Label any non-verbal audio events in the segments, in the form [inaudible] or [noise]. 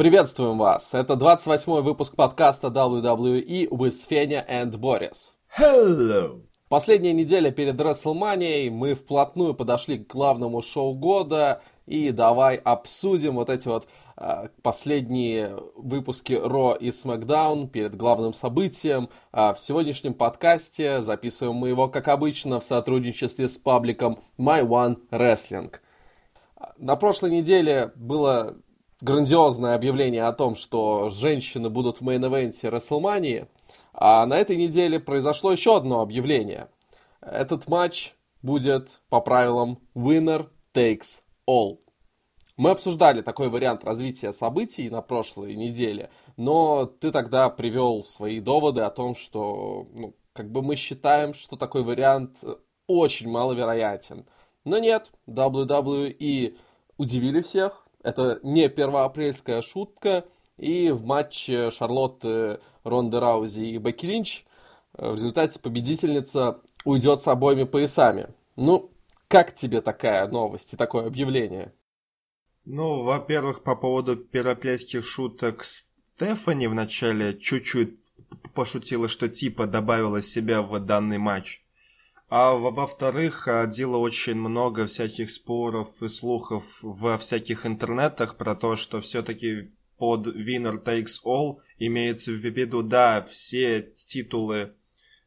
Приветствуем вас! Это 28-й выпуск подкаста WWE with Fenya and Boris. Hello! Последняя неделя перед WrestleMania мы вплотную подошли к главному шоу года и давай обсудим вот эти вот э, последние выпуски Ро и SmackDown перед главным событием. Э, в сегодняшнем подкасте записываем мы его, как обычно, в сотрудничестве с пабликом My One Wrestling. На прошлой неделе было грандиозное объявление о том, что женщины будут в мейн-эвенте WrestleMania, а на этой неделе произошло еще одно объявление. Этот матч будет по правилам winner takes all. Мы обсуждали такой вариант развития событий на прошлой неделе, но ты тогда привел свои доводы о том, что ну, как бы мы считаем, что такой вариант очень маловероятен. Но нет, WWE удивили всех, это не первоапрельская шутка. И в матче Шарлотты, Ронды Раузи и Бекки Линч э, в результате победительница уйдет с обоими поясами. Ну, как тебе такая новость и такое объявление? Ну, во-первых, по поводу первоапрельских шуток Стефани вначале чуть-чуть пошутила, что типа добавила себя в данный матч. А во-вторых, ходило очень много всяких споров и слухов во всяких интернетах про то, что все-таки под Winner Takes All имеется в виду, да, все титулы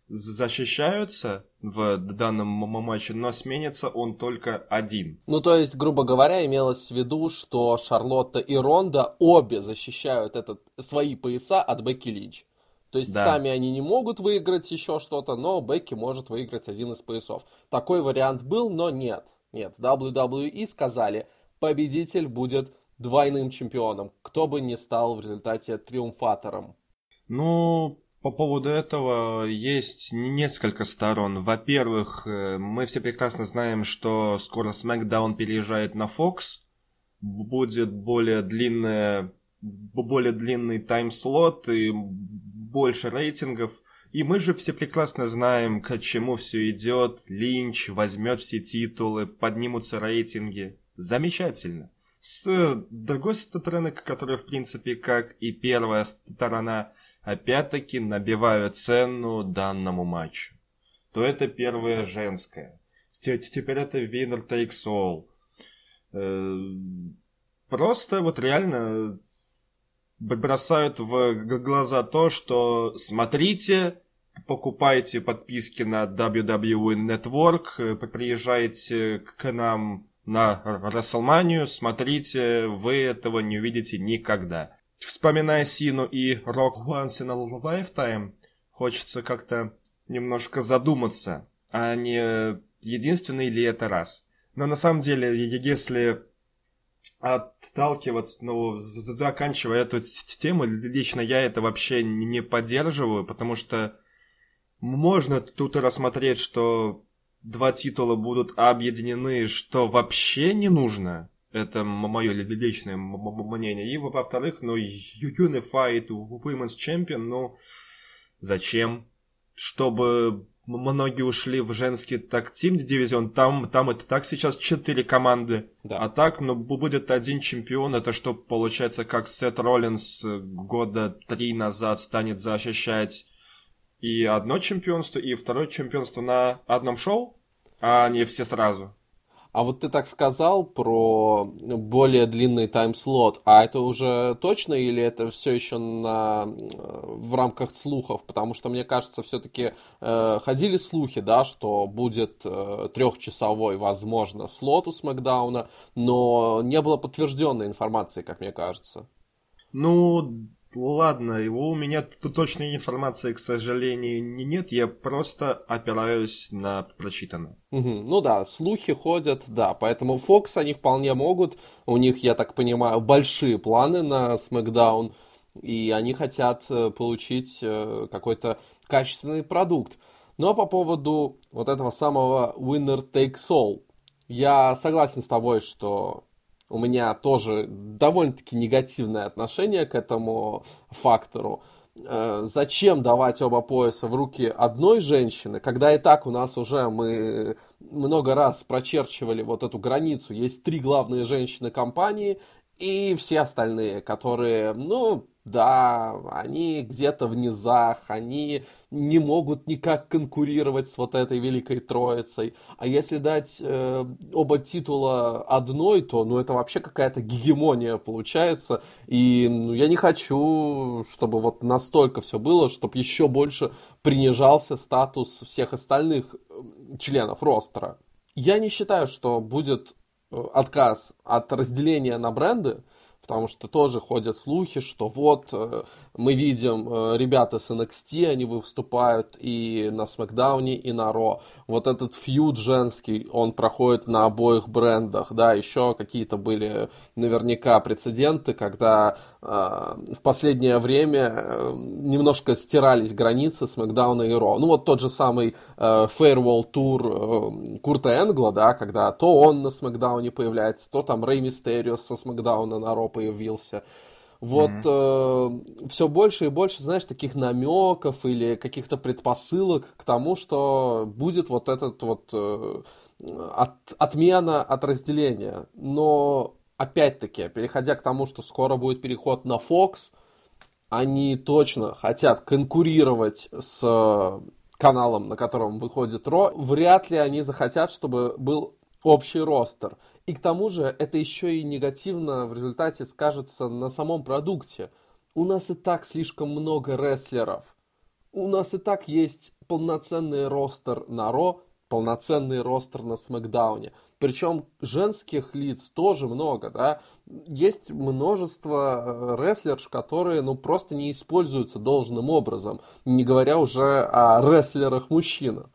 защищаются в данном матче, но сменится он только один. Ну, то есть, грубо говоря, имелось в виду, что Шарлотта и Ронда обе защищают этот, свои пояса от Бекки Линч. То есть да. сами они не могут выиграть еще что-то, но Бекки может выиграть один из поясов. Такой вариант был, но нет. Нет, WWE сказали, победитель будет двойным чемпионом, кто бы ни стал в результате триумфатором. Ну, по поводу этого есть несколько сторон. Во-первых, э, мы все прекрасно знаем, что скоро SmackDown переезжает на Fox. Будет более длинная более длинный тайм-слот и больше рейтингов. И мы же все прекрасно знаем, к чему все идет. Линч возьмет все титулы, поднимутся рейтинги. Замечательно. С другой стороны, которая, в принципе, как и первая сторона, опять-таки набивают цену данному матчу. То это первая женская. Теперь это winner takes all. Э, просто вот реально бросают в глаза то, что смотрите, покупайте подписки на WWE Network, э, приезжайте к нам на Расселманию, смотрите, вы этого не увидите никогда. Вспоминая Сину и Rock Once in a Lifetime, хочется как-то немножко задуматься, а не единственный ли это раз. Но на самом деле, если отталкиваться, ну, заканчивая эту тему, лично я это вообще не поддерживаю, потому что можно тут рассмотреть, что два титула будут объединены, что вообще не нужно. Это мое личное мнение. И, во-вторых, ну, Unified Women's Champion, ну, зачем? Чтобы многие ушли в женский так тим дивизион, там, там это так сейчас четыре команды, да. а так, ну, будет один чемпион, это что получается, как Сет Роллинс года три назад станет защищать и одно чемпионство, и второе чемпионство на одном шоу, а не все сразу. А вот ты так сказал про более длинный тайм-слот, а это уже точно или это все еще на, в рамках слухов? Потому что, мне кажется, все-таки э, ходили слухи, да, что будет э, трехчасовой, возможно, слот у Смакдауна, но не было подтвержденной информации, как мне кажется. Ну, Ладно, его у меня точной информации, к сожалению, нет. Я просто опираюсь на прочитанное. Угу. Ну да, слухи ходят, да. Поэтому Fox они вполне могут. У них, я так понимаю, большие планы на SmackDown. И они хотят э, получить э, какой-то качественный продукт. Но ну, по поводу вот этого самого winner takes all. Я согласен с тобой, что у меня тоже довольно-таки негативное отношение к этому фактору. Э, зачем давать оба пояса в руки одной женщины, когда и так у нас уже мы много раз прочерчивали вот эту границу. Есть три главные женщины компании, И все остальные, которые, ну, да, они где-то в низах, они не могут никак конкурировать с вот этой великой троицей. А если дать э, оба титула одной, то ну это вообще какая-то гегемония получается. И ну, я не хочу, чтобы вот настолько все было, чтобы еще больше принижался статус всех остальных членов ростера. Я не считаю, что будет э, отказ от разделения на бренды, потому что тоже ходят слухи, что вот э, мы видим э, ребята с NXT, они выступают и на Смакдауне, и на Ро. Вот этот фьюд женский, он проходит на обоих брендах, да, еще какие-то были наверняка прецеденты, когда в последнее время немножко стирались границы Смакдауна и Ро. Ну вот тот же самый Farewell Tour Курта Энгла, да, когда то он на Смакдауне появляется, то там Рэй Мистерио со Смакдауна на Ро появился. Вот mm-hmm. э, все больше и больше, знаешь, таких намеков или каких-то предпосылок к тому, что будет вот этот вот э, от, отмена от разделения. Но опять-таки, переходя к тому, что скоро будет переход на Fox, они точно хотят конкурировать с каналом, на котором выходит Ро. Вряд ли они захотят, чтобы был общий ростер. И к тому же это еще и негативно в результате скажется на самом продукте. У нас и так слишком много рестлеров. У нас и так есть полноценный ростер на Ро, полноценный ростер на Смакдауне. Причем женских лиц тоже много, да. Есть множество э, рестлерш, которые, ну, просто не используются должным образом, не говоря уже о рестлерах-мужчинах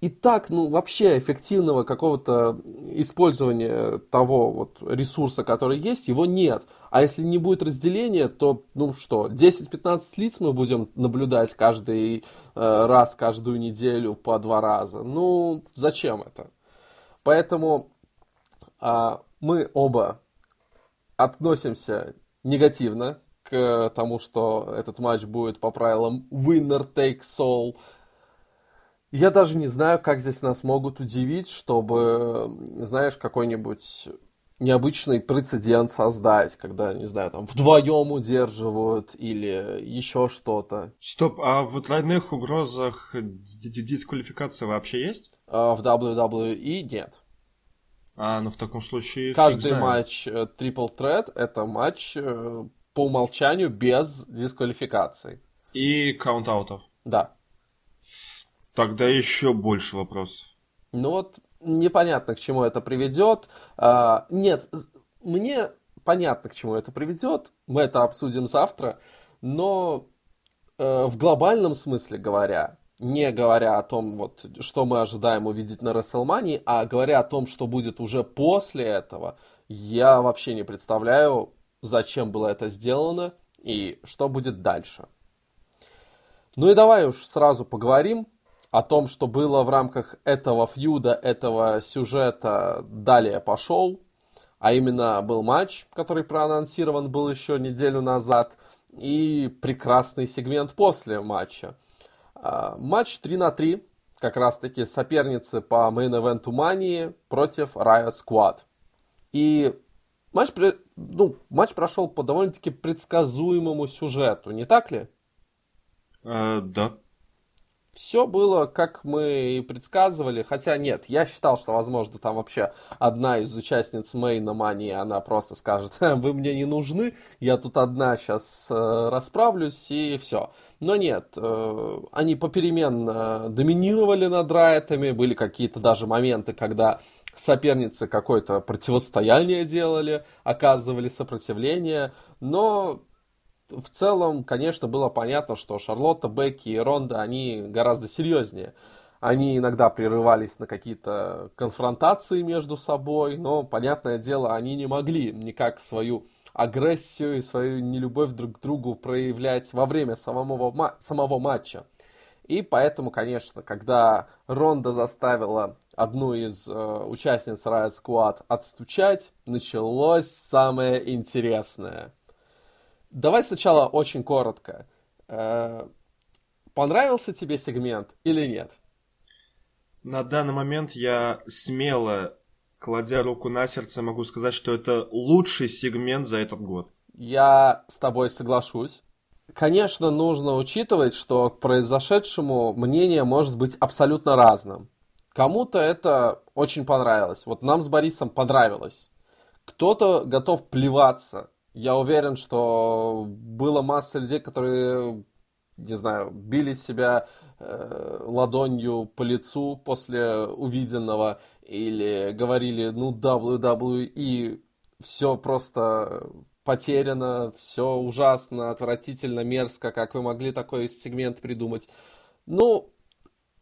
и так, ну, вообще эффективного какого-то использования того вот ресурса, который есть, его нет. А если не будет разделения, то, ну что, 10-15 лиц мы будем наблюдать каждый э, раз, каждую неделю по два раза. Ну, зачем это? Поэтому э, мы оба относимся негативно к тому, что этот матч будет по правилам winner takes all, я даже не знаю, как здесь нас могут удивить, чтобы, знаешь, какой-нибудь необычный прецедент создать, когда, не знаю, там вдвоем удерживают или еще что-то. Стоп, а в тройных угрозах дисквалификация вообще есть? А в WWE нет. А, ну в таком случае... Каждый матч э, Triple Threat это матч э, по умолчанию без дисквалификации. И каунт-аутов. Да. Тогда еще больше вопросов. Ну вот непонятно, к чему это приведет. А, нет, мне понятно, к чему это приведет. Мы это обсудим завтра. Но э, в глобальном смысле говоря, не говоря о том, вот, что мы ожидаем увидеть на WrestleMania, а говоря о том, что будет уже после этого, я вообще не представляю, зачем было это сделано и что будет дальше. Ну и давай уж сразу поговорим о том, что было в рамках этого фьюда, этого сюжета, далее пошел. А именно был матч, который проанонсирован был еще неделю назад, и прекрасный сегмент после матча. А, матч 3 на 3, как раз таки соперницы по мейн-эвенту Мании против Riot Squad. И матч, ну, матч прошел по довольно-таки предсказуемому сюжету, не так ли? Uh, да. Все было, как мы и предсказывали, хотя нет, я считал, что, возможно, там вообще одна из участниц Мейна Мани, она просто скажет, [laughs] вы мне не нужны, я тут одна сейчас э, расправлюсь и все. Но нет, э, они попеременно доминировали над Райтами, были какие-то даже моменты, когда соперницы какое-то противостояние делали, оказывали сопротивление, но в целом, конечно, было понятно, что Шарлотта, Бекки и Ронда, они гораздо серьезнее. Они иногда прерывались на какие-то конфронтации между собой, но, понятное дело, они не могли никак свою агрессию и свою нелюбовь друг к другу проявлять во время самого, самого матча. И поэтому, конечно, когда Ронда заставила одну из э, участниц Riot Squad отстучать, началось самое интересное – Давай сначала очень коротко. Э, понравился тебе сегмент или нет? На данный момент я смело кладя руку на сердце, могу сказать, что это лучший сегмент за этот год. Я с тобой соглашусь. Конечно, нужно учитывать, что к произошедшему мнение может быть абсолютно разным. Кому-то это очень понравилось. Вот нам с Борисом понравилось. Кто-то готов плеваться. Я уверен, что было масса людей, которые, не знаю, били себя э, ладонью по лицу после увиденного или говорили, ну, WWE, все просто потеряно, все ужасно, отвратительно, мерзко, как вы могли такой сегмент придумать. Ну,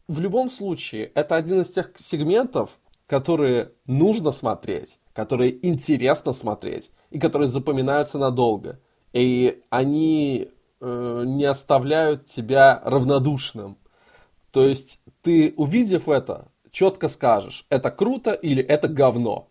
в любом случае, это один из тех сегментов, которые нужно смотреть, которые интересно смотреть и которые запоминаются надолго. И они э, не оставляют тебя равнодушным. То есть ты, увидев это, четко скажешь, это круто или это говно.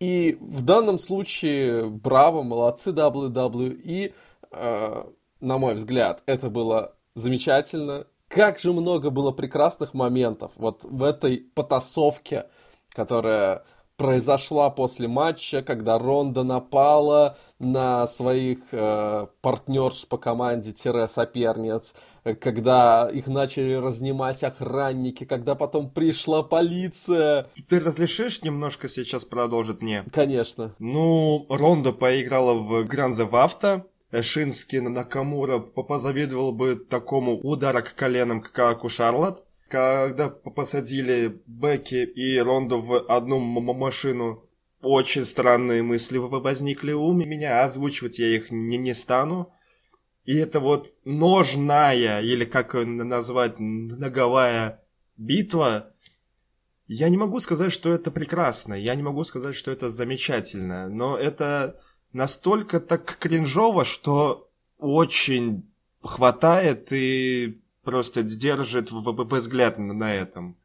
И в данном случае, браво, молодцы WWE. Э, на мой взгляд, это было замечательно. Как же много было прекрасных моментов вот в этой потасовке, которая произошла после матча, когда Ронда напала на своих э, партнерш по команде-соперниц, когда их начали разнимать охранники, когда потом пришла полиция. Ты разрешишь немножко сейчас продолжить мне? Конечно. Ну, Ронда поиграла в Гранзе Вафта, Шински Накамура позавидовал бы такому удару к коленам, как у Шарлот когда посадили Бекки и Ронду в одну машину, очень странные мысли возникли у меня, озвучивать я их не, не стану. И это вот ножная, или как назвать, ноговая битва, я не могу сказать, что это прекрасно, я не могу сказать, что это замечательно, но это настолько так кринжово, что очень хватает и просто держит взгляд на этом.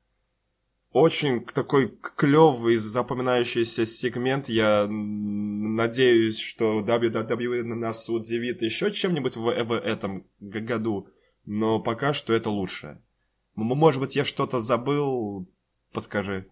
Очень такой клевый, запоминающийся сегмент. Я надеюсь, что WWE нас удивит еще чем-нибудь в, в этом году. Но пока что это лучше. Может быть, я что-то забыл, подскажи.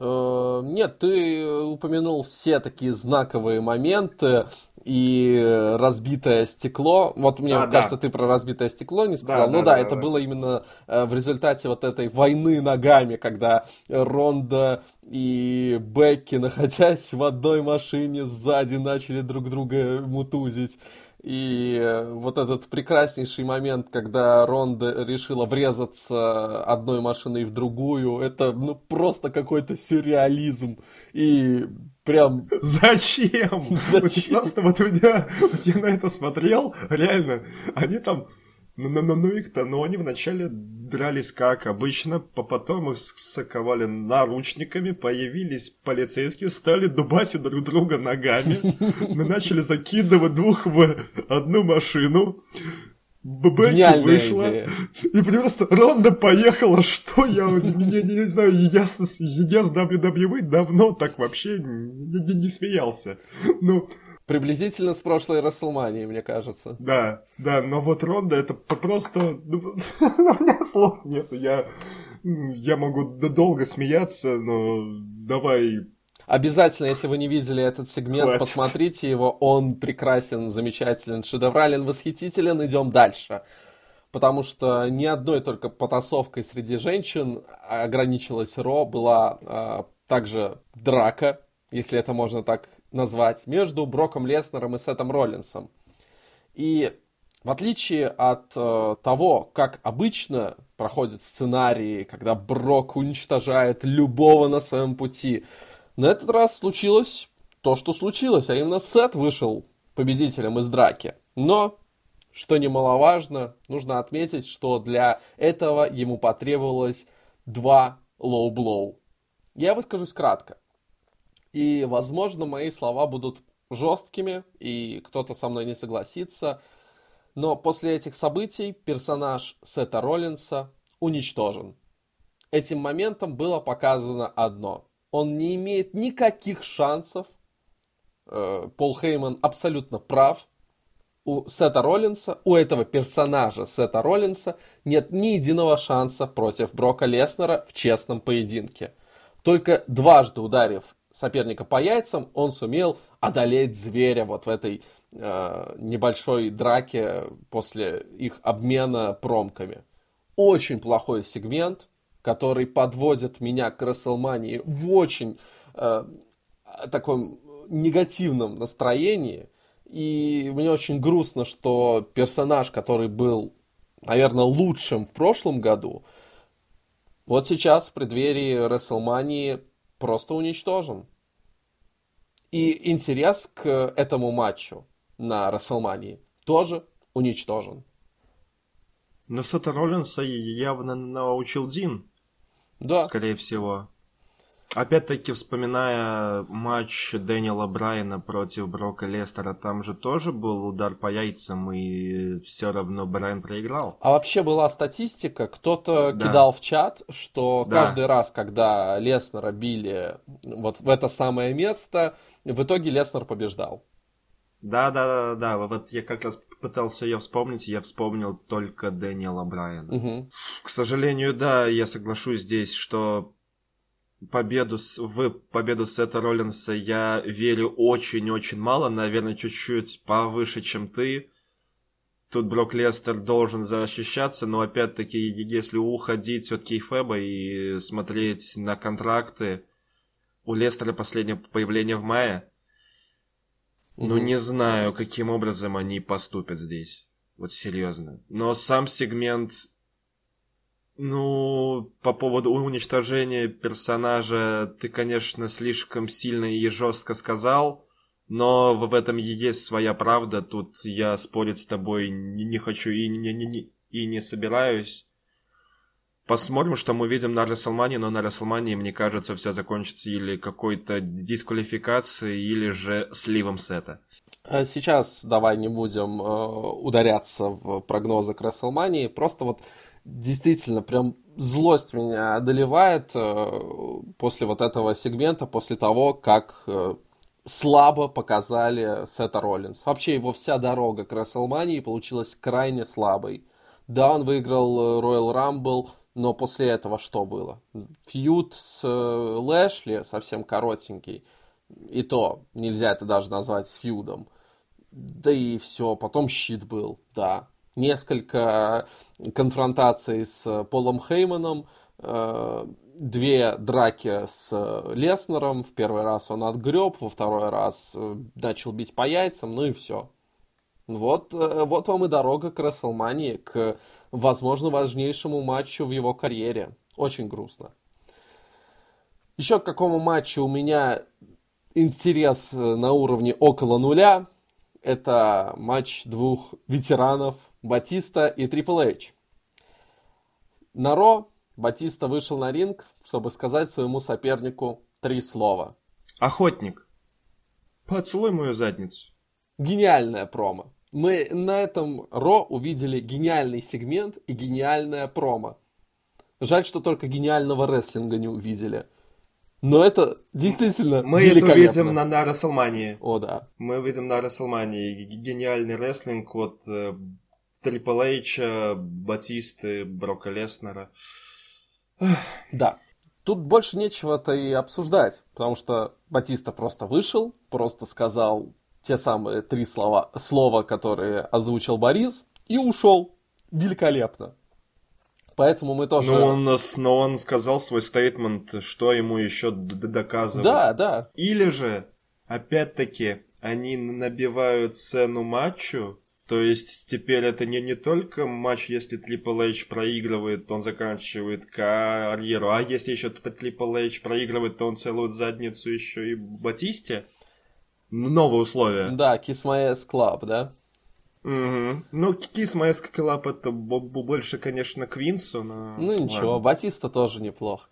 Э, нет, ты упомянул все такие знаковые моменты и разбитое стекло. Вот мне а, кажется, да. ты про разбитое стекло не сказал. Да, ну да, да, да это да. было именно э, в результате вот этой войны ногами, когда Ронда и Бекки, находясь в одной машине, сзади начали друг друга мутузить. И э, вот этот прекраснейший момент, когда Ронда решила врезаться одной машиной в другую, это ну просто какой-то сюрреализм. И прям... Зачем? [laughs] Зачем? Вот просто вот меня, вот я на это смотрел, реально, они там ну, ну, ну, ну их-то, ну они вначале дрались как обычно, по потом их соковали наручниками, появились полицейские, стали дубасить друг друга ногами, [laughs] начали закидывать двух в одну машину, Бэчи вышла, идея. [laughs] и просто Ронда поехала, что я не, не, не знаю, я, я с WWE давно так вообще не, не, не смеялся. Ну, Приблизительно с прошлой Расселмании, мне кажется. Да, да, но вот Ронда это просто... Ну, [laughs] у меня слов нет, я, я могу долго смеяться, но давай Обязательно, если вы не видели этот сегмент, Хватит. посмотрите его. Он прекрасен, замечателен, шедеврален, восхитителен. Идем дальше. Потому что ни одной только потасовкой среди женщин ограничилась Ро. Была э, также драка, если это можно так назвать, между Броком Леснером и Сетом Роллинсом. И в отличие от э, того, как обычно проходят сценарии, когда Брок уничтожает любого на своем пути, на этот раз случилось то, что случилось, а именно Сет вышел победителем из драки. Но, что немаловажно, нужно отметить, что для этого ему потребовалось два low blow. Я выскажусь кратко. И, возможно, мои слова будут жесткими, и кто-то со мной не согласится. Но после этих событий персонаж Сета Роллинса уничтожен. Этим моментом было показано одно он не имеет никаких шансов. Э, Пол Хейман абсолютно прав. У Сета Роллинса, у этого персонажа Сета Роллинса нет ни единого шанса против Брока Леснера в честном поединке. Только дважды ударив соперника по яйцам, он сумел одолеть зверя вот в этой э, небольшой драке после их обмена промками. Очень плохой сегмент, который подводит меня к Расселмании в очень э, таком негативном настроении. И мне очень грустно, что персонаж, который был, наверное, лучшим в прошлом году, вот сейчас в преддверии Расселмании просто уничтожен. И интерес к этому матчу на Расселмании тоже уничтожен. Но Сета Роллинса явно научил Дин. Да. Скорее всего. Опять-таки, вспоминая матч Дэниела Брайана против Брока Лестера, там же тоже был удар по яйцам, и все равно Брайан проиграл. А вообще была статистика, кто-то да. кидал в чат, что да. каждый раз, когда Леснера били вот в это самое место, в итоге Леснер побеждал. Да, да, да, да. Вот я как раз пытался ее вспомнить, я вспомнил только Дэниела Брайана. Угу. К сожалению, да, я соглашусь здесь, что победу с, в победу Сета Роллинса я верю очень-очень мало, наверное, чуть-чуть повыше, чем ты. Тут Брок Лестер должен защищаться, но опять-таки, если уходить от Кейфеба и смотреть на контракты, у Лестера последнее появление в мае, mm-hmm. ну не знаю, каким образом они поступят здесь. Вот серьезно. Но сам сегмент ну, по поводу уничтожения персонажа ты, конечно, слишком сильно и жестко сказал, но в этом и есть своя правда. Тут я спорить с тобой не, хочу и не, не, не, и не собираюсь. Посмотрим, что мы видим на Расселмане, но на Расселмане, мне кажется, все закончится или какой-то дисквалификацией, или же сливом сета. А сейчас давай не будем э, ударяться в прогнозы к Расселмании. Просто вот действительно прям злость меня одолевает э, после вот этого сегмента, после того, как э, слабо показали Сета Роллинс. Вообще его вся дорога к Расселмании получилась крайне слабой. Да, он выиграл Royal Rumble, но после этого что было? Фьюд с Лэшли совсем коротенький. И то нельзя это даже назвать фьюдом. Да и все, потом щит был, да несколько конфронтаций с Полом Хейманом, э, две драки с Леснером. В первый раз он отгреб, во второй раз э, начал бить по яйцам, ну и все. Вот, э, вот вам и дорога к Расселмании, к, возможно, важнейшему матчу в его карьере. Очень грустно. Еще к какому матчу у меня интерес на уровне около нуля. Это матч двух ветеранов Батиста и Трипл Эйч. На Ро Батиста вышел на ринг, чтобы сказать своему сопернику три слова. Охотник, поцелуй мою задницу. Гениальная промо. Мы на этом Ро увидели гениальный сегмент и гениальное промо. Жаль, что только гениального рестлинга не увидели. Но это действительно Мы это увидим на, на Расселмании. О, да. Мы увидим на Расселмании гениальный рестлинг от э, Трипл Эйча, Батисты, Брока Леснера. Да. Тут больше нечего-то и обсуждать, потому что Батиста просто вышел, просто сказал те самые три слова, слова, которые озвучил Борис, и ушел. Великолепно. Поэтому мы тоже... Но он, но он сказал свой стейтмент, что ему еще доказывать. Да, да. Или же, опять-таки, они набивают цену матчу, то есть теперь это не, не только матч, если Triple H проигрывает, то он заканчивает карьеру, а если еще Triple H проигрывает, то он целует задницу еще и Батисте. Новые условия. Да, Kiss My Ass Club, да? Угу. Ну, Kiss My Ass Club это больше, конечно, Квинсу, но... Ну ничего, ладно. Батиста тоже неплох.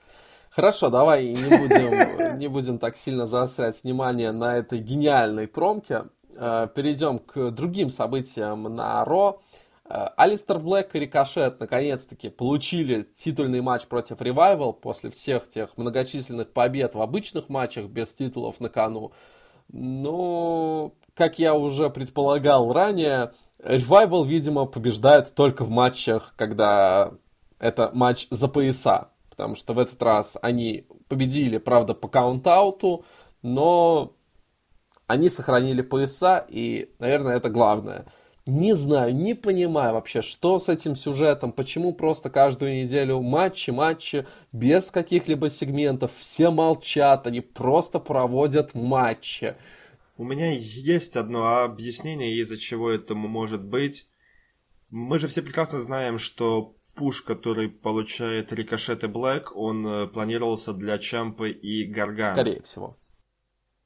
Хорошо, давай не будем, [laughs] не будем так сильно заострять внимание на этой гениальной промке. Э, перейдем к другим событиям на Ро. Э, Алистер Блэк и Рикошет наконец-таки получили титульный матч против Ревайвал после всех тех многочисленных побед в обычных матчах без титулов на кону. Но, как я уже предполагал ранее, Ревайвал, видимо, побеждает только в матчах, когда это матч за пояса. Потому что в этот раз они победили, правда, по каунт-ауту, но они сохранили пояса, и, наверное, это главное. Не знаю, не понимаю вообще, что с этим сюжетом, почему просто каждую неделю матчи, матчи, без каких-либо сегментов, все молчат, они просто проводят матчи. У меня есть одно объяснение, из-за чего это может быть. Мы же все прекрасно знаем, что пуш, который получает Рикошет и Блэк, он э, планировался для Чампы и Гаргана. Скорее всего.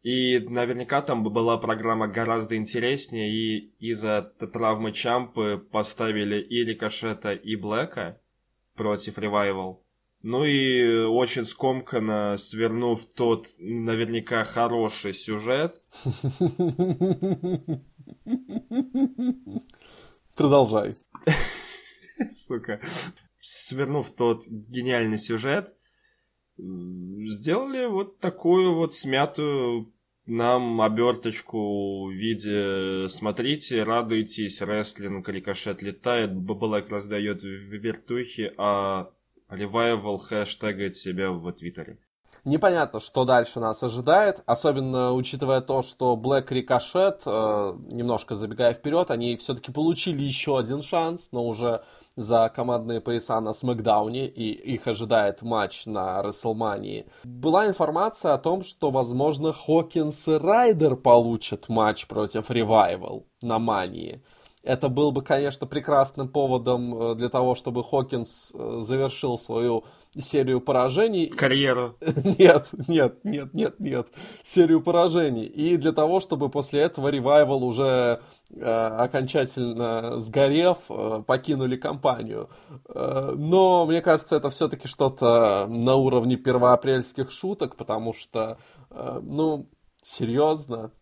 И наверняка там была программа гораздо интереснее, и из-за травмы Чампы поставили и Рикошета, и Блэка против Ревайвал. Ну и очень скомканно, свернув тот наверняка хороший сюжет. Продолжай. [laughs] Сука. Свернув тот гениальный сюжет, сделали вот такую вот смятую нам оберточку в виде «Смотрите, радуйтесь, рестлинг, рикошет летает, Блэк раздает вертухи, а Ревайвал хэштегает себя в Твиттере. Непонятно, что дальше нас ожидает, особенно учитывая то, что Black Ricochet, э, немножко забегая вперед, они все-таки получили еще один шанс, но уже за командные пояса на Смакдауне, и их ожидает матч на Рестлмании. Была информация о том, что, возможно, Хокинс и Райдер получат матч против Ревайвал на Мании. Это был бы, конечно, прекрасным поводом э, для того, чтобы Хокинс э, завершил свою серию поражений. Карьеру. [laughs] Нет, нет, нет, нет, нет. Серию поражений. И для того, чтобы после этого ревайвал уже э, окончательно сгорев, э, покинули компанию. Э, но мне кажется, это все-таки что-то на уровне первоапрельских шуток, потому что, э, ну, серьезно,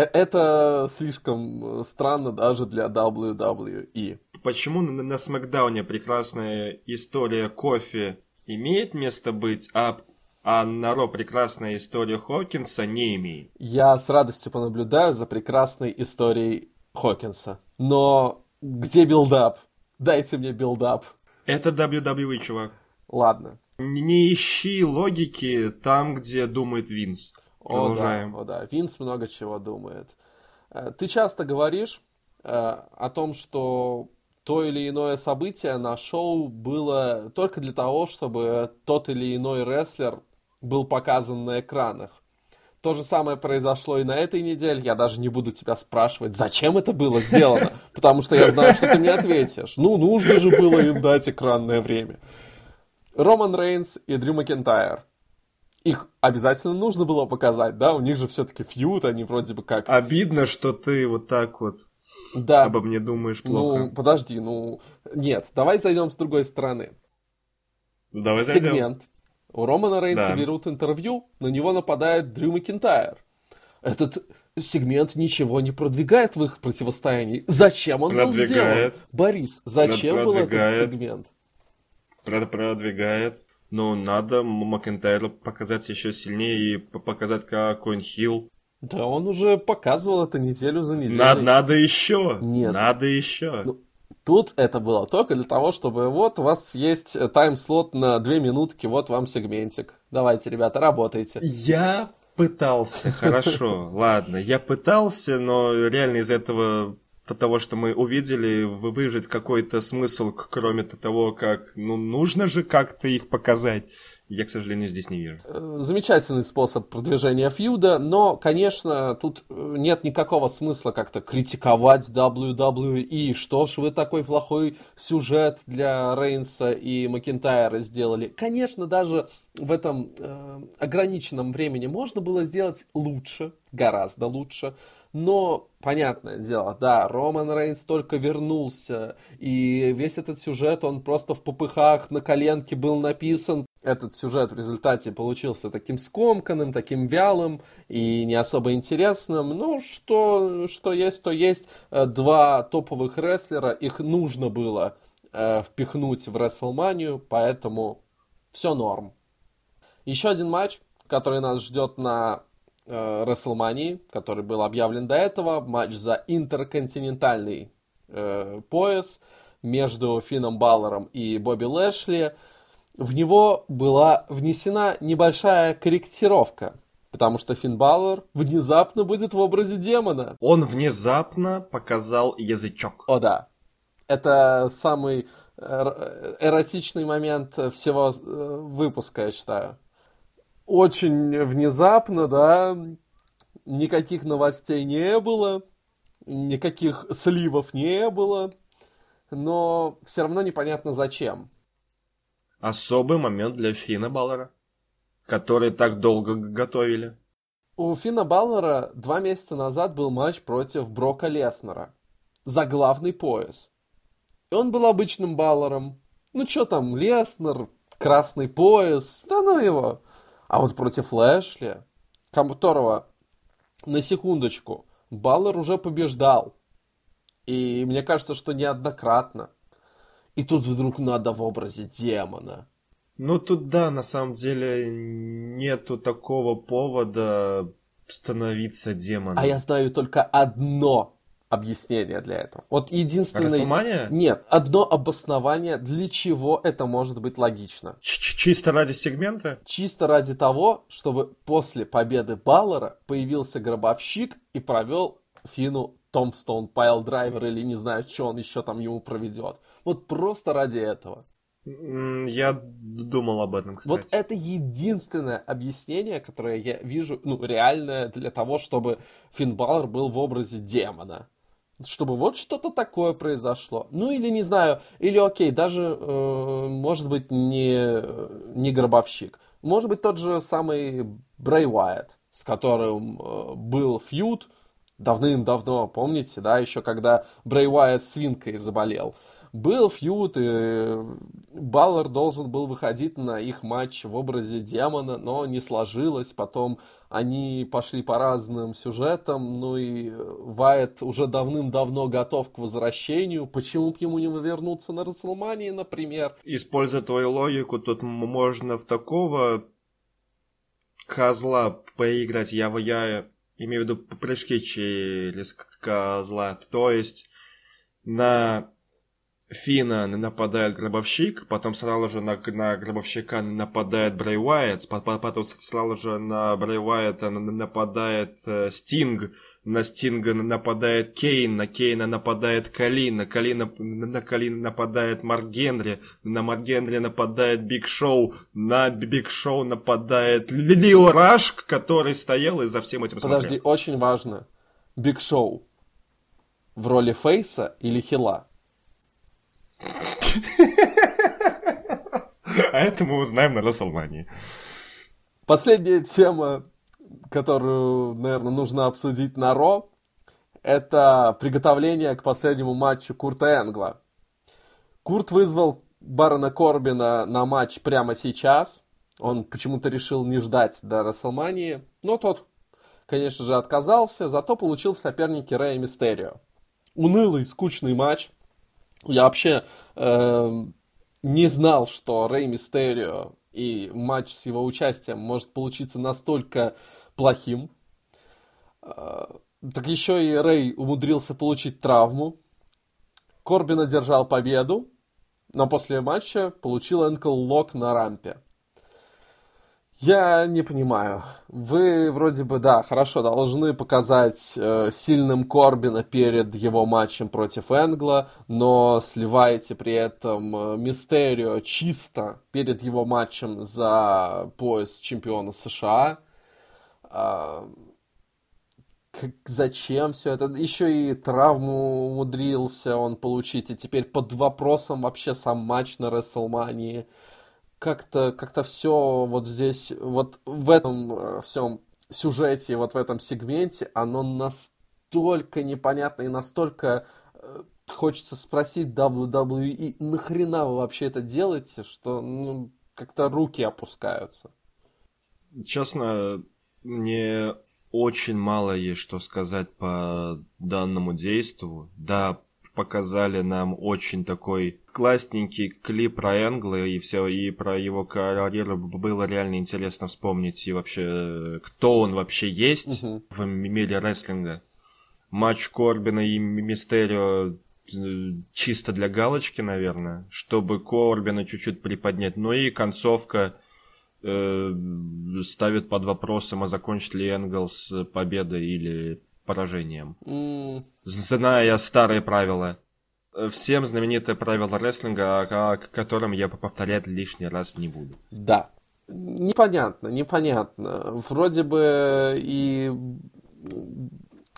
это слишком э, странно даже для WWE. Почему на, на Смакдауне прекрасная история Кофи имеет место быть, а, а на Raw прекрасная история Хокинса не имеет? Я с радостью понаблюдаю за прекрасной историей Хокинса. Но где build-up? Дайте мне build-up. Это WWE, чувак. Ладно. Не ищи логики там, где думает Винс. Продолжаем. О, да, о, да. Винс много чего думает. Э, ты часто говоришь э, о том, что то или иное событие на шоу было только для того, чтобы тот или иной рестлер был показан на экранах. То же самое произошло и на этой неделе. Я даже не буду тебя спрашивать, зачем это было сделано, [laughs] потому что я знаю, что ты мне ответишь. Ну, нужно же было им дать экранное время. Роман Рейнс и Дрю Макентайр их обязательно нужно было показать, да? У них же все-таки фьют, они вроде бы как... Обидно, что ты вот так вот да. обо мне думаешь плохо. Ну, подожди, ну... Нет, давай зайдем с другой стороны. Давай Сегмент. Зайдем. У Романа Рейнса да. берут интервью, на него нападает Дрю Макинтайр. Этот сегмент ничего не продвигает в их противостоянии. Зачем он продвигает. был сделан? Борис, зачем был этот сегмент? Продвигает. Но надо Макентайру показать еще сильнее и показать, какой он хил. Да он уже показывал это неделю за неделей. Надо, надо еще. Нет. Надо еще. Ну, тут это было только для того, чтобы вот у вас есть тайм-слот на две минутки, вот вам сегментик. Давайте, ребята, работайте. Я пытался, хорошо, [laughs] ладно, я пытался, но реально из этого того, что мы увидели, выжить какой-то смысл, кроме того, как, ну, нужно же как-то их показать. Я, к сожалению, здесь не вижу. Э, замечательный способ продвижения фьюда, но, конечно, тут э, нет никакого смысла как-то критиковать WWE. Что ж вы такой плохой сюжет для Рейнса и Макентайра сделали? Конечно, даже в этом э, ограниченном времени можно было сделать лучше, гораздо лучше. Но, понятное дело, да, Роман Рейнс только вернулся, и весь этот сюжет, он просто в попыхах на коленке был написан. Этот сюжет в результате получился таким скомканным, таким вялым и не особо интересным. Ну, что, что есть, то есть. Э, два топовых рестлера, их нужно было э, впихнуть в Рестлманию, поэтому все норм. Еще один матч, который нас ждет на э, WrestleMania, который был объявлен до этого, матч за интерконтинентальный э, пояс между Финном Баллером и Бобби Лэшли. в него была внесена небольшая корректировка, потому что Финн Балор внезапно будет в образе демона. Он внезапно показал язычок. О да. Это самый э, эротичный момент всего э, выпуска, я считаю. Очень внезапно, да, никаких новостей не было, никаких сливов не было, но все равно непонятно зачем. Особый момент для Фина Баллера, который так долго готовили. У Фина Баллера два месяца назад был матч против Брока Леснера за главный пояс. И он был обычным Баллером. Ну что там, Леснер, красный пояс, да ну его. А вот против Лэшли, которого, на секундочку, Баллер уже побеждал. И мне кажется, что неоднократно. И тут вдруг надо в образе демона. Ну тут да, на самом деле нету такого повода становиться демоном. А я знаю только одно объяснение для этого. Вот единственное... Расселмания? Нет, одно обоснование, для чего это может быть логично. Ч Чисто ради сегмента? Чисто ради того, чтобы после победы Баллера появился гробовщик и провел Фину Томстоун Пайл-драйвер или не знаю, что он еще там ему проведет. Вот просто ради этого. Я думал об этом, кстати. Вот это единственное объяснение, которое я вижу, ну, реальное для того, чтобы Финн Баллер был в образе демона чтобы вот что-то такое произошло. Ну или не знаю, или окей, даже э, может быть не, не гробовщик. Может быть тот же самый Брей Уайт, с которым э, был фьюд давным-давно, помните, да, еще когда Брей Уайт свинкой заболел. Был фьюд, и Баллар должен был выходить на их матч в образе демона, но не сложилось. Потом они пошли по разным сюжетам, ну и Вайт уже давным-давно готов к возвращению. Почему бы ему не вернуться на Расселмании, например? Используя твою логику, тут можно в такого козла поиграть. Я, я имею в виду прыжки через козла. То есть на Фина нападает гробовщик, потом сразу же на, на гробовщика нападает Брей Уайт, потом сразу же на Брей Уайта нападает э, Стинг, на Стинга нападает Кейн, на Кейна нападает Калин, на Калина на Калин нападает Марк Генри, на Марк Генри нападает Биг Шоу, на Биг Шоу нападает Лио Раш, который стоял и за всем этим Подожди, смотрел. очень важно. Биг Шоу в роли face а или heel а? А это мы узнаем на Рестлмании. Последняя тема, которую, наверное, нужно обсудить на Ро, это приготовление к последнему матчу Курта Энгла. Курт вызвал Барона Корбина на матч прямо сейчас. Он почему-то решил не ждать до Расселмании, но тот, конечно же, отказался, зато получил в сопернике Рэя Мистерио. Унылый, скучный матч – я вообще э, не знал, что Рэй Мистерио и матч с его участием может получиться настолько плохим. Э, так еще и Рэй умудрился получить травму. Корбин одержал победу, но после матча получил энкл лок на рампе. Я не понимаю. Вы вроде бы, да, хорошо, должны показать э, сильным Корбина перед его матчем против Энгла, но сливаете при этом э, Мистерио чисто перед его матчем за пояс чемпиона США. Э, зачем все это? Еще и травму умудрился он получить, и теперь под вопросом вообще сам матч на Рестлмании как-то как все вот здесь, вот в этом э, всем сюжете, вот в этом сегменте, оно настолько непонятно и настолько э, хочется спросить WWE, нахрена вы вообще это делаете, что ну, как-то руки опускаются. Честно, мне очень мало есть что сказать по данному действу. Да, показали нам очень такой классненький клип про Энгла и все, и про его карьеру было реально интересно вспомнить и вообще, кто он вообще есть uh-huh. в мире рестлинга. Матч Корбина и Мистерио чисто для галочки, наверное, чтобы Корбина чуть-чуть приподнять. Ну и концовка э, ставит под вопросом, а закончит ли Энглс победой или поражением. Mm. Зная старые правила. Всем знаменитое правило рестлинга, о котором я повторять лишний раз не буду. Да. Непонятно, непонятно. Вроде бы и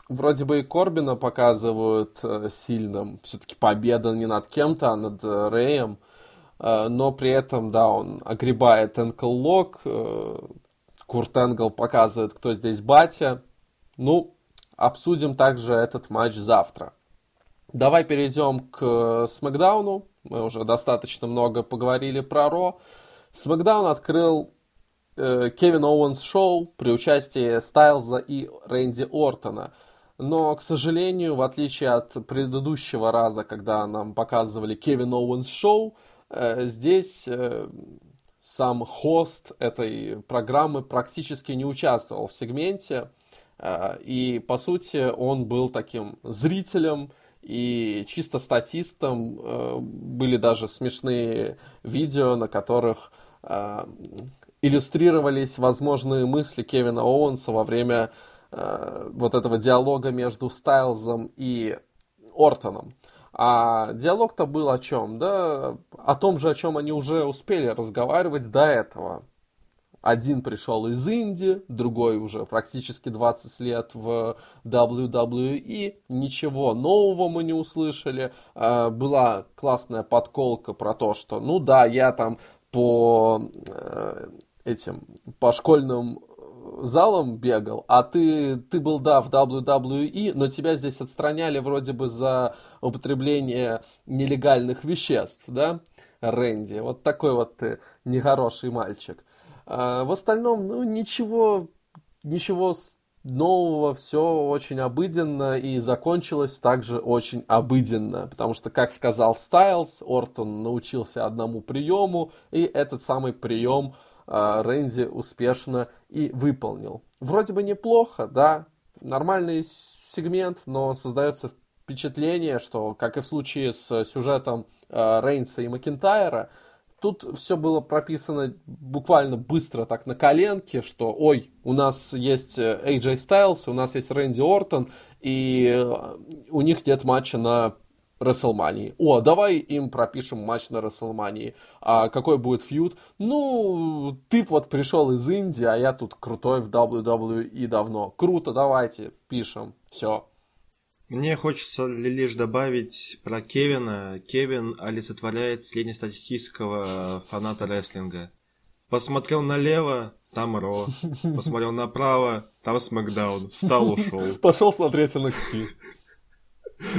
вроде бы и Корбина показывают э, сильным. Все-таки победа не над кем-то, а над э, Рэем. Э, но при этом, да, он огребает Ankle Lock. Курт Энгл показывает, кто здесь батя. Ну, обсудим также этот матч завтра. Давай перейдем к Смакдауну. Мы уже достаточно много поговорили про Raw. Смакдаун открыл э, Кевин Оуэнс шоу при участии Стайлза и Рэнди Ортона – но, к сожалению, в отличие от предыдущего раза, когда нам показывали Кевин Оуэнс шоу, э, здесь э, сам хост этой программы практически не участвовал в сегменте. Э, и, по сути, он был таким зрителем и чисто статистом. Были даже смешные видео, на которых иллюстрировались возможные мысли Кевина Оуэнса во время э, вот этого диалога между Стайлзом и Ортоном. А диалог-то был о чем? Да, о том же, о чем они уже успели разговаривать до этого. Один пришел из Индии, другой уже практически 20 лет в WWE. Ничего нового мы не услышали. А, была классная подколка про то, что, ну да, я там по э, этим, по школьным залом бегал, а ты, ты был, да, в WWE, но тебя здесь отстраняли вроде бы за употребление нелегальных веществ, да, Рэнди? Вот такой вот ты нехороший мальчик. А в остальном, ну, ничего, ничего нового, все очень обыденно и закончилось также очень обыденно, потому что, как сказал Стайлз, Ортон научился одному приему, и этот самый прием – а, Рэнди успешно и выполнил. Вроде бы неплохо, да, нормальный сегмент, но создается впечатление, что, как и в случае с сюжетом э, Рейнса и Макентайра, тут все было прописано буквально быстро, так на коленке, что, ой, у нас есть AJ Styles, у нас есть Рэнди Ортон, и э, у них нет матча на Расселмании. О, давай им пропишем матч на Расселмании. А какой будет фьюд? Ну, ты вот пришел из Индии, а я тут крутой в WWE давно. Круто, давайте, пишем. Все. Мне хочется лишь добавить про Кевина. Кевин олицетворяет среднестатистического фаната рестлинга. Посмотрел налево, там Ро. Посмотрел направо, там Смакдаун. Встал, ушел. [laughs] Пошел смотреть NXT.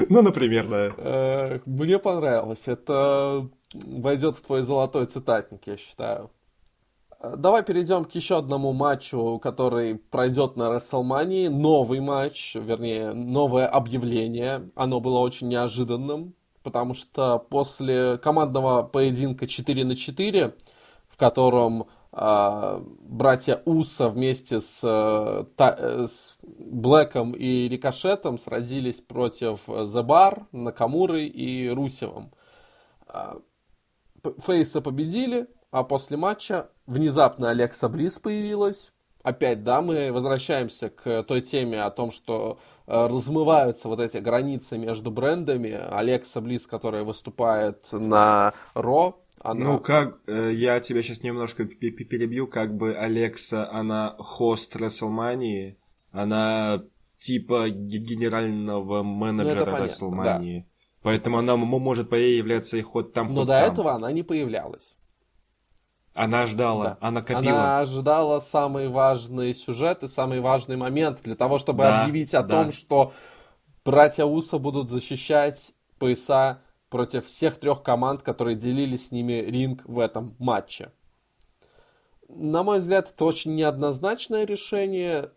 Ну, например, да. Э, мне понравилось. Это войдет в твой золотой цитатник, я считаю. Э, давай перейдем к еще одному матчу, который пройдет на Расселмании. Новый матч, вернее, новое объявление. Оно было очень неожиданным, потому что после командного поединка 4 на 4, в котором а, братья Уса вместе с, э, та, с Блэком и Рикошетом сразились против Зебар, Накамуры и Русевым. А, Фейса победили, а после матча внезапно Алекса Близ появилась. Опять, да, мы возвращаемся к той теме о том, что э, размываются вот эти границы между брендами. Алекса Близ, которая выступает на Ро, она... Ну, как, э, я тебя сейчас немножко перебью, как бы Алекса, она хост Расселмании, она типа генерального менеджера ну, Расселмании. Да. Поэтому она может появляться и ход там, Но ход до там. этого она не появлялась. Она ждала, да. она копила. Она ждала самый важный сюжет и самый важный момент для того, чтобы да, объявить о да. том, что братья Уса будут защищать пояса против всех трех команд, которые делили с ними ринг в этом матче. На мой взгляд, это очень неоднозначное решение.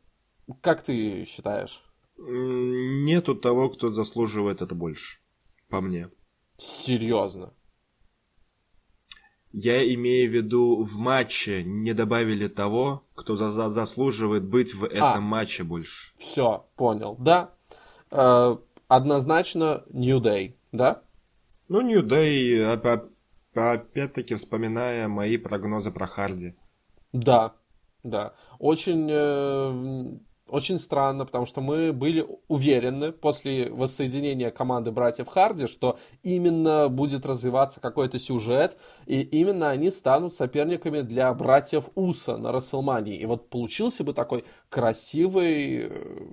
Как ты считаешь? Нету того, кто заслуживает это больше, по мне. Серьезно? Я имею в виду, в матче не добавили того, кто за за заслуживает быть в этом а, матче больше. Все, понял. Да, э, однозначно New Day да? Ну, New Day, опять-таки вспоминая мои прогнозы про Харди. Да, да. Очень э, очень странно, потому что мы были уверены после воссоединения команды братьев Харди, что именно будет развиваться какой-то сюжет, и именно они станут соперниками для братьев Уса на Расселмании. И вот получился бы такой красивый э,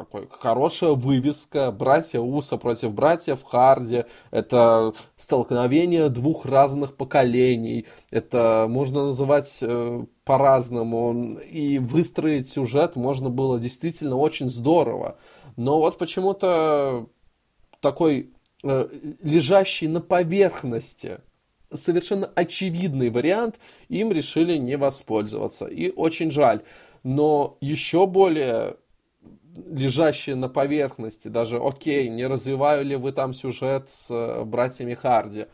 такой хорошая вывеска братья Уса против братьев Харди. Это столкновение двух разных поколений. Это можно называть э, по-разному. И выстроить сюжет можно было действительно очень здорово. Но вот почему-то такой э, лежащий на поверхности совершенно очевидный вариант им решили не воспользоваться. И очень жаль. Но еще более лежащие на поверхности, даже, окей, не развиваю ли вы там сюжет с э, братьями Харди,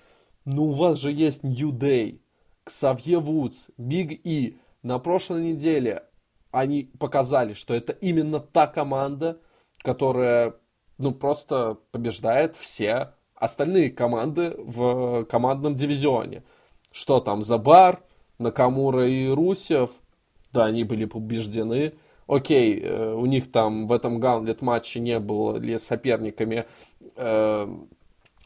но у вас же есть New Day, Ксавье Вудс, Биг И. На прошлой неделе они показали, что это именно та команда, которая, ну, просто побеждает все остальные команды в командном дивизионе. Что там, Забар, Накамура и Русев, да, они были побеждены окей, э, у них там в этом гаунлет матче не были соперниками э,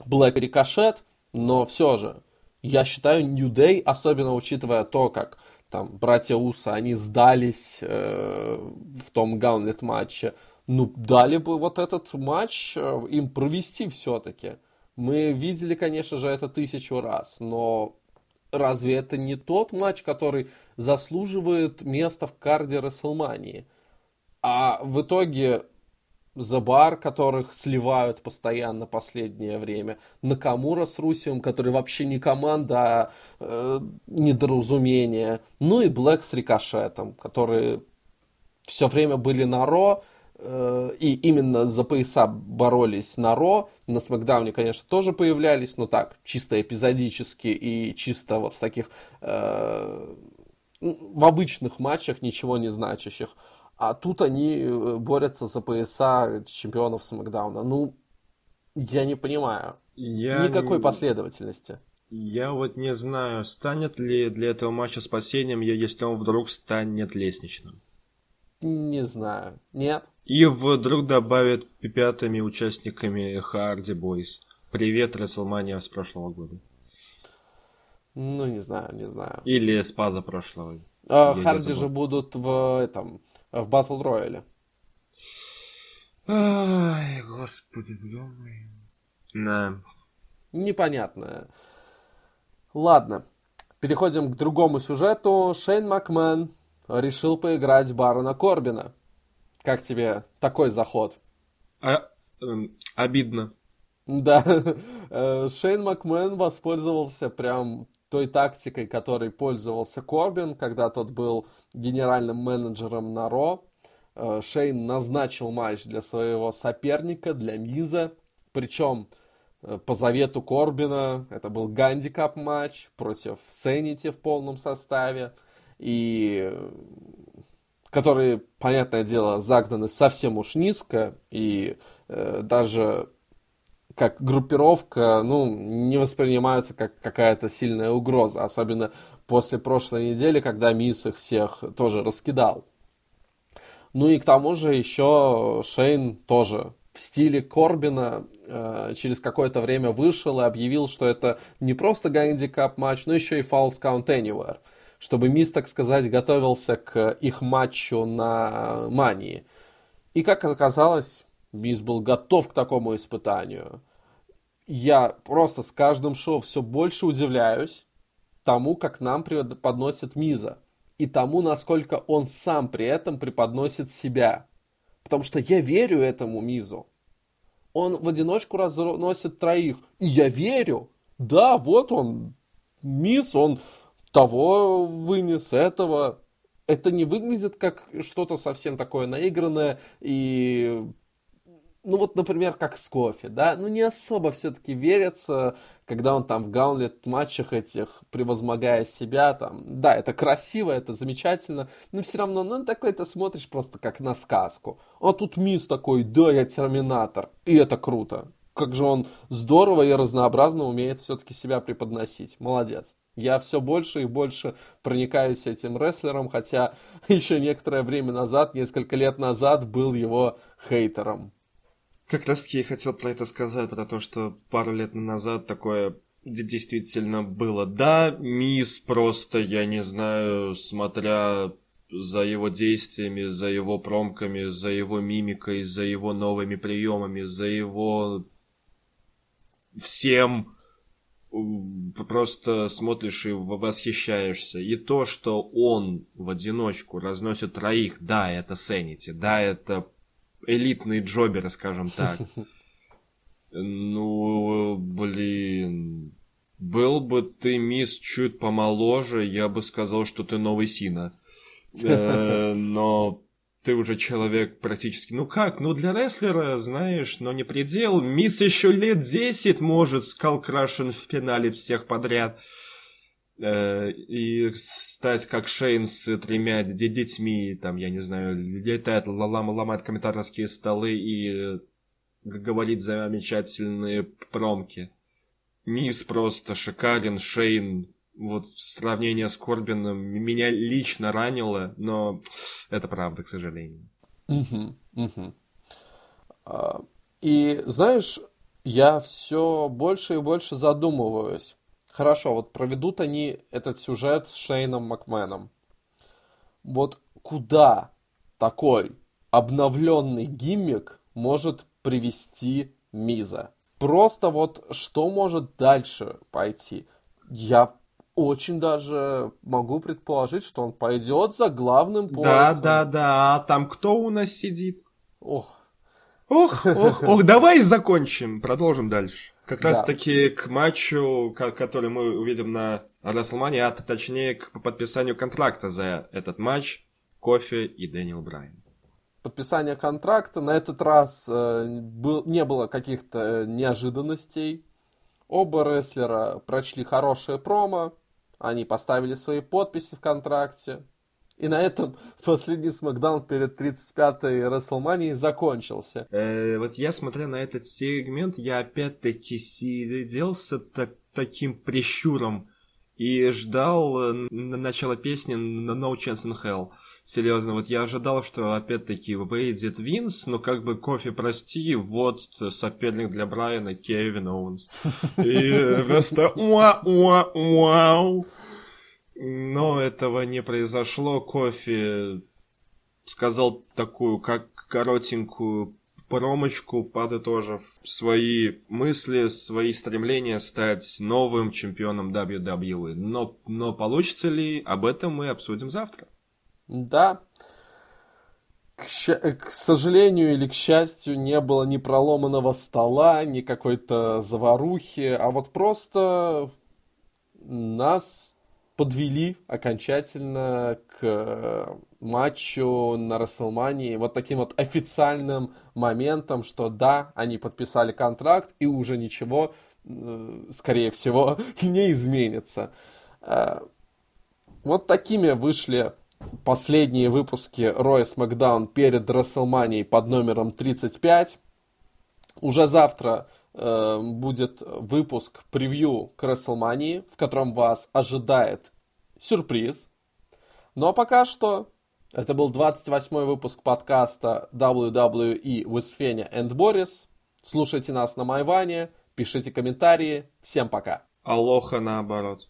Рикошет, но все же, я считаю New Day, особенно учитывая то, как там братья Уса, они сдались э, в том гаунлет матче, ну, дали бы вот этот матч э, им провести все-таки. Мы видели, конечно же, это тысячу раз, но разве это не тот матч, который заслуживает места в карде Расселмании? А в итоге Забар, которых сливают постоянно последнее время, Накамура с Русевым, который вообще не команда, а э, недоразумение, ну и Блэк с Рикошетом, которые все время были на Ро, и именно за пояса боролись на Ро. На Смакдауне, конечно, тоже появлялись, но так, чисто эпизодически и чисто вот в таких... Э, в обычных матчах, ничего не значащих. А тут они э, борются за пояса чемпионов Смакдауна. Ну, я не понимаю. Я Никакой не... последовательности. Я вот не знаю, станет ли для этого матча спасением, если он вдруг станет лестничным. Не знаю. Нет? И вдруг добавят пятыми участниками Харди Бойс. Привет, Расселмания с прошлого года. Ну, не знаю, не знаю. Или с паза прошлого. А, Харди же будут в этом в Battle Royale. Ай, господи, думаю. Да. Непонятно. Ладно. Переходим к другому сюжету. Шейн Макмен решил поиграть Барона Корбина. Как тебе такой заход? А, э, обидно. Да. [laughs] Э, Шейн Макмен воспользовался прям той тактикой, которой пользовался Корбин, когда тот был генеральным менеджером на Ро. Э, Шейн назначил матч для своего соперника, для Миза. Причем э, по завету Корбина это был гандикап матч против Сенити в полном составе. И которые, понятное дело, загнаны совсем уж низко. И э, даже как группировка, ну, не воспринимаются как какая-то сильная угроза, особенно после прошлой недели, когда Мисс их всех тоже раскидал. Ну и к тому же еще Шейн тоже в стиле Корбина э, через какое-то время вышел и объявил, что это не просто гандикап матч, но еще и Falls Count Anywhere, чтобы Мисс, так сказать, готовился к их матчу на Мании. И как оказалось, Мисс был готов к такому испытанию я просто с каждым шоу все больше удивляюсь тому, как нам преподносит Миза. И тому, насколько он сам при этом преподносит себя. Потому что я верю этому Мизу. Он в одиночку разносит троих. И я верю. Да, вот он, Миз, он того вынес, этого. Это не выглядит как что-то совсем такое наигранное и ну вот, например, как с кофе, да, ну не особо все-таки верится, когда он там в гаунлет матчах этих, превозмогая себя, там, да, это красиво, это замечательно, но все равно, ну такой ты смотришь просто как на сказку. А тут Мисс такой, да, я Терминатор, и это круто. Как же он здорово и разнообразно умеет все-таки себя преподносить. Молодец. Я все больше и больше проникаюсь этим рестлером, хотя [laughs] еще некоторое время назад, несколько лет назад, был его хейтером. Как раз таки я хотел про это сказать, про то, что пару лет назад такое действительно было. Да, Мисс просто, я не знаю, смотря за его действиями, за его промками, за его мимикой, за его новыми приемами, за его всем просто смотришь и восхищаешься. И то, что он в одиночку разносит троих, да, это Сенити, да, это элитные джоберы, скажем так. [laughs] Ну, блин. Был бы ты, мисс, чуть помоложе, я бы сказал, что ты новый Сина. [laughs] Э, но ты уже человек практически... Ну как, ну для рестлера, знаешь, но не предел. Мисс еще лет 10 может Скал Крашен в финале всех подряд. Э, и стать как Шейн с тремя детьми, там, я не знаю, летает, ломает комментаторские столы и говорит замечательные промки. Мисс просто шикарен, Шейн вот сравнение с Корбином меня лично ранило, но это правда, к сожалению. Угу, угу. И знаешь, я все больше и больше задумываюсь. Хорошо, вот проведут они этот сюжет с Шейном Макменом. Вот куда такой обновленный гиммик может привести Миза? Просто вот что может дальше пойти? Я очень даже могу предположить, что он пойдет за главным поясом. Да, да, да. А там кто у нас сидит? Ох. Ох, ох, [laughs] ох, давай закончим, продолжим дальше. Как раз таки к матчу, который мы увидим на WrestleMania, а точнее к подписанию контракта за этот матч Кофе и Дэниел Брайан. Подписание контракта на этот раз э, был, не было каких-то э, неожиданностей. Оба рестлера прочли хорошее промо, они поставили свои подписи в контракте. И на этом [laughs] последний смакдаун перед 35-й Расселманией закончился. Э, вот я, смотря на этот сегмент, я опять-таки сидел с так, таким прищуром и ждал э, начала песни No Chance in Hell. Серьезно, вот я ожидал, что опять-таки выйдет Винс, но как бы кофе прости, вот соперник для Брайана Кевин Оуэнс. [laughs] И просто уа-уа-уау. Но этого не произошло. Кофе сказал такую, как коротенькую промочку, подытожив свои мысли, свои стремления стать новым чемпионом WWE. Но, но получится ли, об этом мы обсудим завтра. Да. К, к сожалению или к счастью, не было ни проломанного стола, ни какой-то заварухи, а вот просто нас подвели окончательно к матчу на Расселмании вот таким вот официальным моментом, что да, они подписали контракт и уже ничего, э, скорее всего, [laughs] не изменится. Э, вот такими вышли последние выпуски Roy SmackDown перед WrestleMania под номером 35. Уже завтра э, будет выпуск превью к WrestleMania, в котором вас ожидает сюрприз. Ну а пока что это был 28 выпуск подкаста WWE with Fenya and Boris. Слушайте нас на Майване, пишите комментарии. Всем пока. Алоха наоборот.